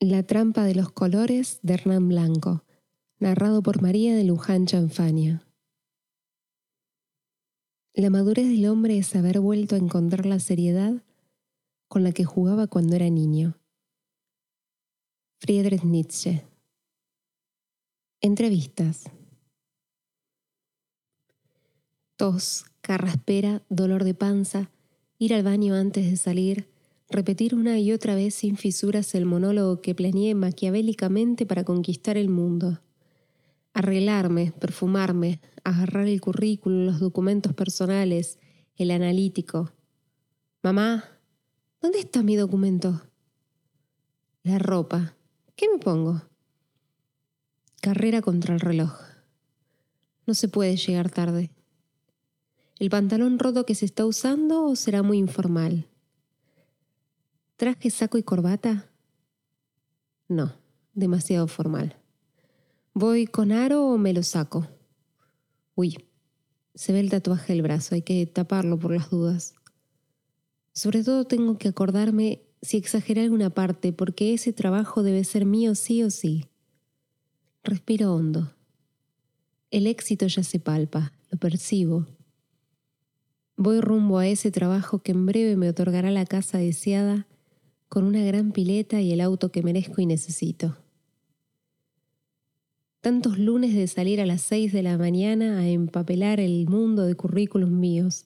La trampa de los colores de Hernán Blanco, narrado por María de Luján Chanfania. La madurez del hombre es haber vuelto a encontrar la seriedad con la que jugaba cuando era niño. Friedrich Nietzsche. Entrevistas. Tos, carraspera, dolor de panza, ir al baño antes de salir, repetir una y otra vez sin fisuras el monólogo que planeé maquiavélicamente para conquistar el mundo. Arreglarme, perfumarme, agarrar el currículum, los documentos personales, el analítico. Mamá, ¿dónde está mi documento? La ropa. ¿Qué me pongo? Carrera contra el reloj. No se puede llegar tarde. ¿El pantalón roto que se está usando será muy informal? ¿Traje saco y corbata? No, demasiado formal. ¿Voy con aro o me lo saco? Uy, se ve el tatuaje del brazo, hay que taparlo por las dudas. Sobre todo tengo que acordarme si exageré alguna parte, porque ese trabajo debe ser mío sí o sí. Respiro hondo. El éxito ya se palpa, lo percibo. Voy rumbo a ese trabajo que en breve me otorgará la casa deseada con una gran pileta y el auto que merezco y necesito. Tantos lunes de salir a las seis de la mañana a empapelar el mundo de currículos míos,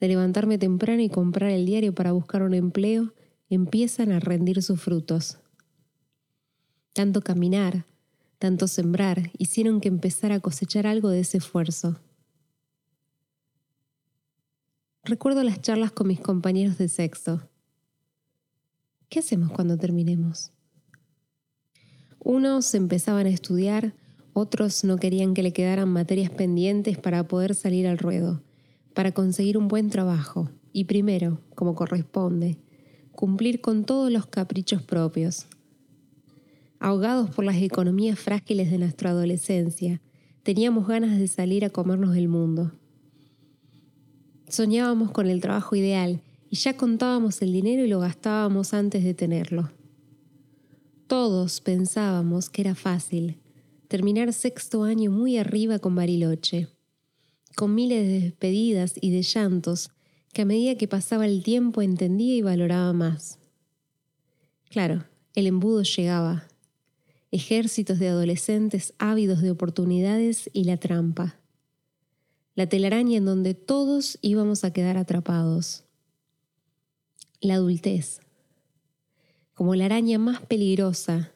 de levantarme temprano y comprar el diario para buscar un empleo, empiezan a rendir sus frutos. Tanto caminar, tanto sembrar, hicieron que empezara a cosechar algo de ese esfuerzo. Recuerdo las charlas con mis compañeros de sexo ¿Qué hacemos cuando terminemos? Unos empezaban a estudiar, otros no querían que le quedaran materias pendientes para poder salir al ruedo, para conseguir un buen trabajo y primero, como corresponde, cumplir con todos los caprichos propios. Ahogados por las economías frágiles de nuestra adolescencia, teníamos ganas de salir a comernos el mundo. Soñábamos con el trabajo ideal y ya contábamos el dinero y lo gastábamos antes de tenerlo. Todos pensábamos que era fácil terminar sexto año muy arriba con Bariloche, con miles de despedidas y de llantos que a medida que pasaba el tiempo entendía y valoraba más. Claro, el embudo llegaba, ejércitos de adolescentes ávidos de oportunidades y la trampa, la telaraña en donde todos íbamos a quedar atrapados la adultez, como la araña más peligrosa.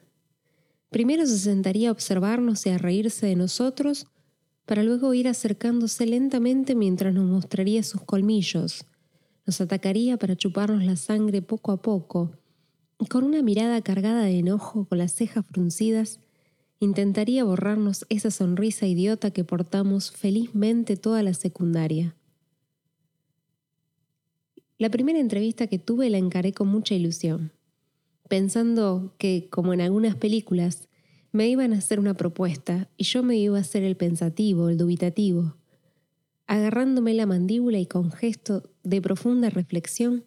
Primero se sentaría a observarnos y a reírse de nosotros, para luego ir acercándose lentamente mientras nos mostraría sus colmillos, nos atacaría para chuparnos la sangre poco a poco, y con una mirada cargada de enojo, con las cejas fruncidas, intentaría borrarnos esa sonrisa idiota que portamos felizmente toda la secundaria. La primera entrevista que tuve la encaré con mucha ilusión, pensando que, como en algunas películas, me iban a hacer una propuesta y yo me iba a hacer el pensativo, el dubitativo. Agarrándome la mandíbula y con gesto de profunda reflexión,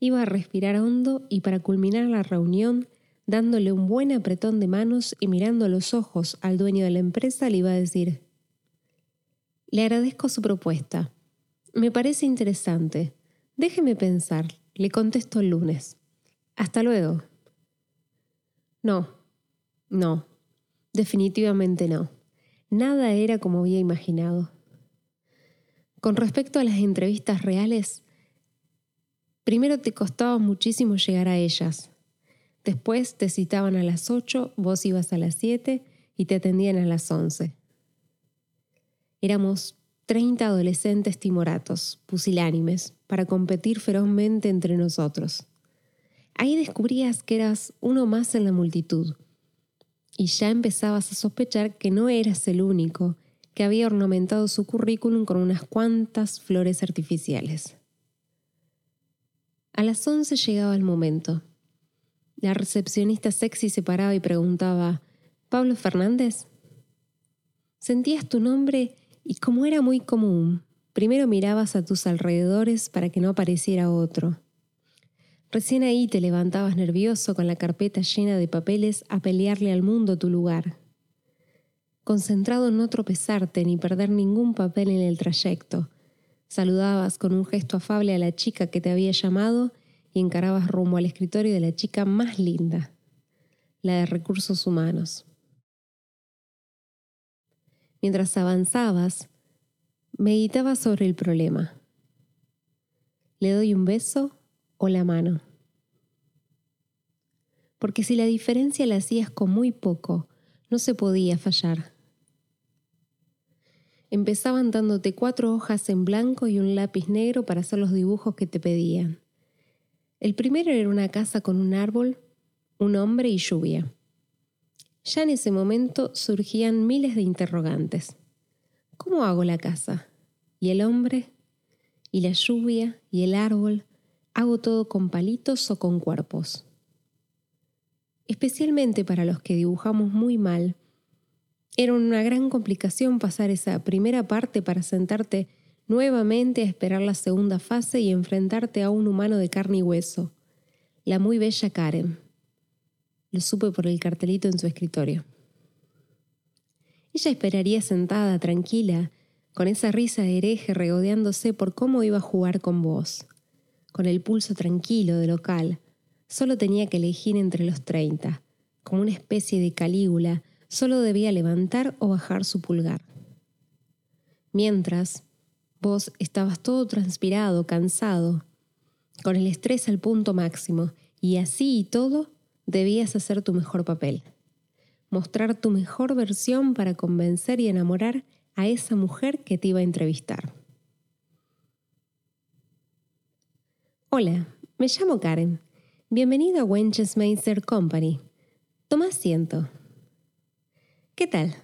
iba a respirar hondo y para culminar la reunión, dándole un buen apretón de manos y mirando los ojos al dueño de la empresa, le iba a decir, le agradezco su propuesta. Me parece interesante. Déjeme pensar, le contesto el lunes. Hasta luego. No, no, definitivamente no. Nada era como había imaginado. Con respecto a las entrevistas reales, primero te costaba muchísimo llegar a ellas. Después te citaban a las 8, vos ibas a las 7 y te atendían a las 11. Éramos 30 adolescentes timoratos, pusilánimes, para competir ferozmente entre nosotros. Ahí descubrías que eras uno más en la multitud, y ya empezabas a sospechar que no eras el único que había ornamentado su currículum con unas cuantas flores artificiales. A las once llegaba el momento. La recepcionista sexy se paraba y preguntaba, ¿Pablo Fernández? Sentías tu nombre y como era muy común, primero mirabas a tus alrededores para que no apareciera otro. Recién ahí te levantabas nervioso con la carpeta llena de papeles a pelearle al mundo tu lugar. Concentrado en no tropezarte ni perder ningún papel en el trayecto, saludabas con un gesto afable a la chica que te había llamado y encarabas rumbo al escritorio de la chica más linda, la de recursos humanos. Mientras avanzabas, meditabas sobre el problema. ¿Le doy un beso o la mano. Porque si la diferencia la hacías con muy poco, no se podía fallar. Empezaban dándote cuatro hojas en blanco y un lápiz negro para hacer los dibujos que te pedían. El primero era una casa con un árbol, un hombre y lluvia. Ya en ese momento surgían miles de interrogantes. ¿Cómo hago la casa? ¿Y el hombre? ¿Y la lluvia? ¿Y el árbol? hago todo con palitos o con cuerpos. Especialmente para los que dibujamos muy mal, era una gran complicación pasar esa primera parte para sentarte nuevamente a esperar la segunda fase y enfrentarte a un humano de carne y hueso, la muy bella Karen. Lo supe por el cartelito en su escritorio. Ella esperaría sentada, tranquila, con esa risa de hereje regodeándose por cómo iba a jugar con vos con el pulso tranquilo de local. Solo tenía que elegir entre los treinta. Como una especie de calígula, solo debía levantar o bajar su pulgar. Mientras, vos estabas todo transpirado, cansado, con el estrés al punto máximo, y así y todo, debías hacer tu mejor papel. Mostrar tu mejor versión para convencer y enamorar a esa mujer que te iba a entrevistar. Hola, me llamo Karen. Bienvenido a Wenchesmeister Company. Toma asiento. ¿Qué tal?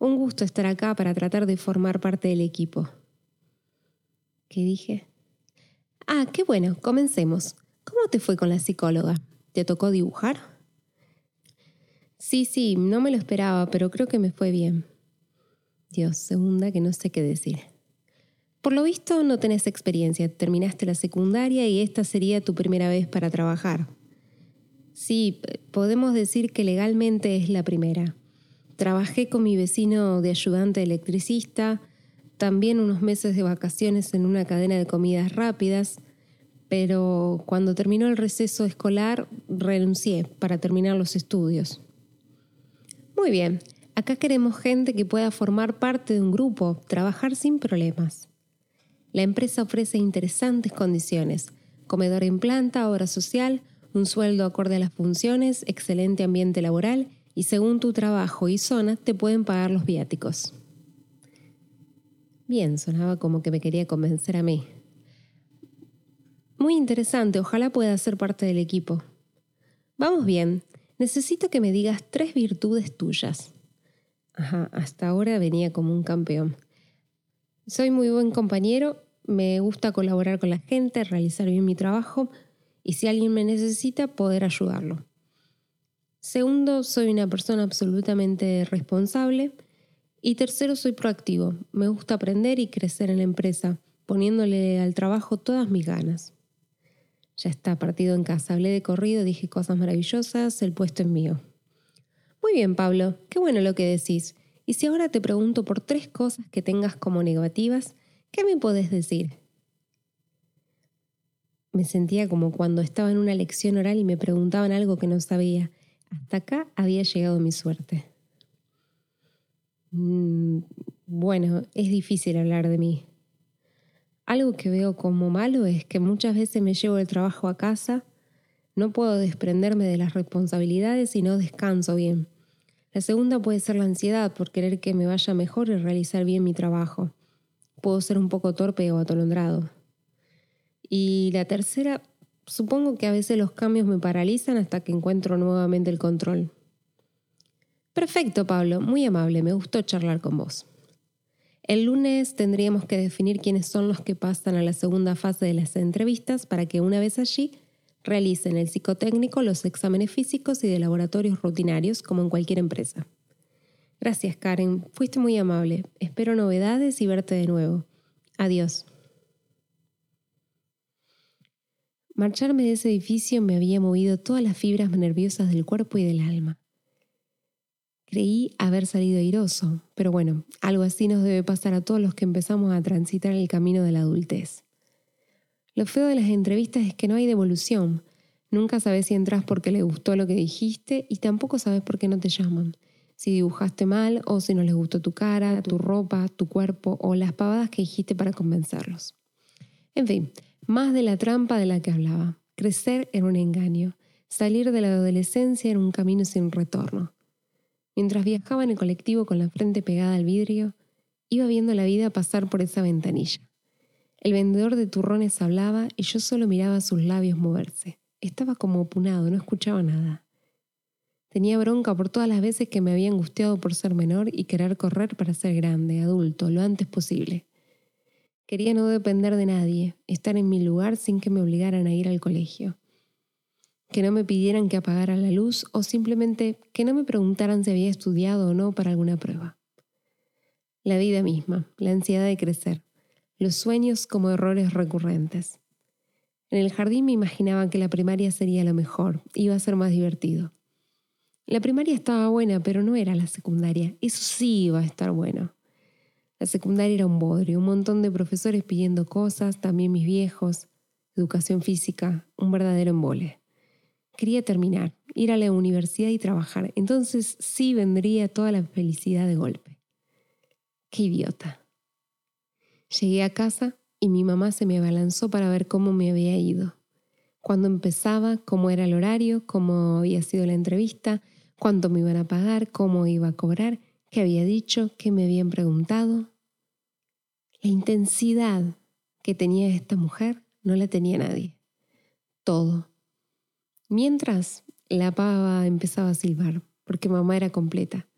Un gusto estar acá para tratar de formar parte del equipo. ¿Qué dije? Ah, qué bueno, comencemos. ¿Cómo te fue con la psicóloga? ¿Te tocó dibujar? Sí, sí, no me lo esperaba, pero creo que me fue bien. Dios, segunda que no sé qué decir. Por lo visto no tenés experiencia, terminaste la secundaria y esta sería tu primera vez para trabajar. Sí, podemos decir que legalmente es la primera. Trabajé con mi vecino de ayudante electricista, también unos meses de vacaciones en una cadena de comidas rápidas, pero cuando terminó el receso escolar renuncié para terminar los estudios. Muy bien, acá queremos gente que pueda formar parte de un grupo, trabajar sin problemas. La empresa ofrece interesantes condiciones, comedor en planta, obra social, un sueldo acorde a las funciones, excelente ambiente laboral y según tu trabajo y zona te pueden pagar los viáticos. Bien, sonaba como que me quería convencer a mí. Muy interesante, ojalá pueda ser parte del equipo. Vamos bien, necesito que me digas tres virtudes tuyas. Ajá, hasta ahora venía como un campeón. Soy muy buen compañero, me gusta colaborar con la gente, realizar bien mi trabajo y si alguien me necesita, poder ayudarlo. Segundo, soy una persona absolutamente responsable. Y tercero, soy proactivo. Me gusta aprender y crecer en la empresa, poniéndole al trabajo todas mis ganas. Ya está, partido en casa. Hablé de corrido, dije cosas maravillosas, el puesto es mío. Muy bien, Pablo, qué bueno lo que decís. Y si ahora te pregunto por tres cosas que tengas como negativas, ¿qué me podés decir? Me sentía como cuando estaba en una lección oral y me preguntaban algo que no sabía. Hasta acá había llegado mi suerte. Mm, bueno, es difícil hablar de mí. Algo que veo como malo es que muchas veces me llevo el trabajo a casa, no puedo desprenderme de las responsabilidades y no descanso bien. La segunda puede ser la ansiedad por querer que me vaya mejor y realizar bien mi trabajo. Puedo ser un poco torpe o atolondrado. Y la tercera, supongo que a veces los cambios me paralizan hasta que encuentro nuevamente el control. Perfecto, Pablo, muy amable, me gustó charlar con vos. El lunes tendríamos que definir quiénes son los que pasan a la segunda fase de las entrevistas para que una vez allí realicen el psicotécnico, los exámenes físicos y de laboratorios rutinarios, como en cualquier empresa. Gracias, Karen. Fuiste muy amable. Espero novedades y verte de nuevo. Adiós. Marcharme de ese edificio me había movido todas las fibras nerviosas del cuerpo y del alma. Creí haber salido airoso, pero bueno, algo así nos debe pasar a todos los que empezamos a transitar el camino de la adultez. Lo feo de las entrevistas es que no hay devolución. Nunca sabes si entras porque le gustó lo que dijiste y tampoco sabes por qué no te llaman. Si dibujaste mal o si no les gustó tu cara, tu ropa, tu cuerpo o las pavadas que dijiste para convencerlos. En fin, más de la trampa de la que hablaba. Crecer era un engaño. Salir de la adolescencia era un camino sin retorno. Mientras viajaba en el colectivo con la frente pegada al vidrio, iba viendo la vida pasar por esa ventanilla. El vendedor de turrones hablaba y yo solo miraba sus labios moverse. Estaba como opunado, no escuchaba nada. Tenía bronca por todas las veces que me había angustiado por ser menor y querer correr para ser grande, adulto, lo antes posible. Quería no depender de nadie, estar en mi lugar sin que me obligaran a ir al colegio que no me pidieran que apagara la luz o simplemente que no me preguntaran si había estudiado o no para alguna prueba. La vida misma, la ansiedad de crecer, los sueños como errores recurrentes. En el jardín me imaginaba que la primaria sería lo mejor, iba a ser más divertido. La primaria estaba buena, pero no era la secundaria. Eso sí iba a estar bueno. La secundaria era un bodrio, un montón de profesores pidiendo cosas, también mis viejos, educación física, un verdadero embole. Quería terminar, ir a la universidad y trabajar. Entonces sí vendría toda la felicidad de golpe. Qué idiota. Llegué a casa y mi mamá se me abalanzó para ver cómo me había ido. Cuándo empezaba, cómo era el horario, cómo había sido la entrevista, cuánto me iban a pagar, cómo iba a cobrar, qué había dicho, qué me habían preguntado. La intensidad que tenía esta mujer no la tenía nadie. Todo, Mientras, la pava empezaba a silbar, porque mamá era completa.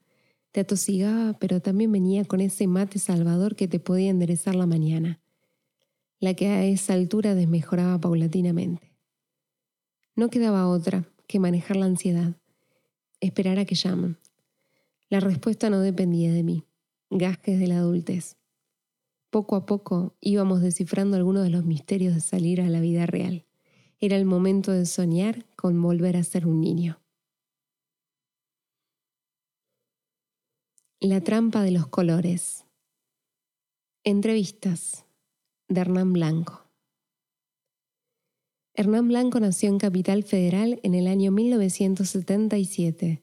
Te atosigaba, pero también venía con ese mate salvador que te podía enderezar la mañana, la que a esa altura desmejoraba paulatinamente. No quedaba otra que manejar la ansiedad, esperar a que llamen. La respuesta no dependía de mí, gajes de la adultez. Poco a poco íbamos descifrando algunos de los misterios de salir a la vida real. Era el momento de soñar con volver a ser un niño. La trampa de los colores. Entrevistas de Hernán Blanco. Hernán Blanco nació en Capital Federal en el año 1977.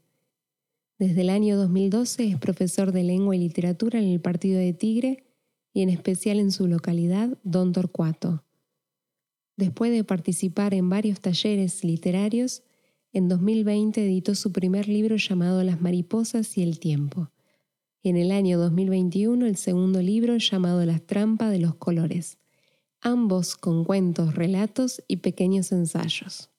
Desde el año 2012 es profesor de lengua y literatura en el Partido de Tigre y en especial en su localidad, Don Torcuato. Después de participar en varios talleres literarios, en 2020 editó su primer libro llamado Las mariposas y el tiempo, y en el año 2021 el segundo libro llamado Las trampas de los colores, ambos con cuentos, relatos y pequeños ensayos.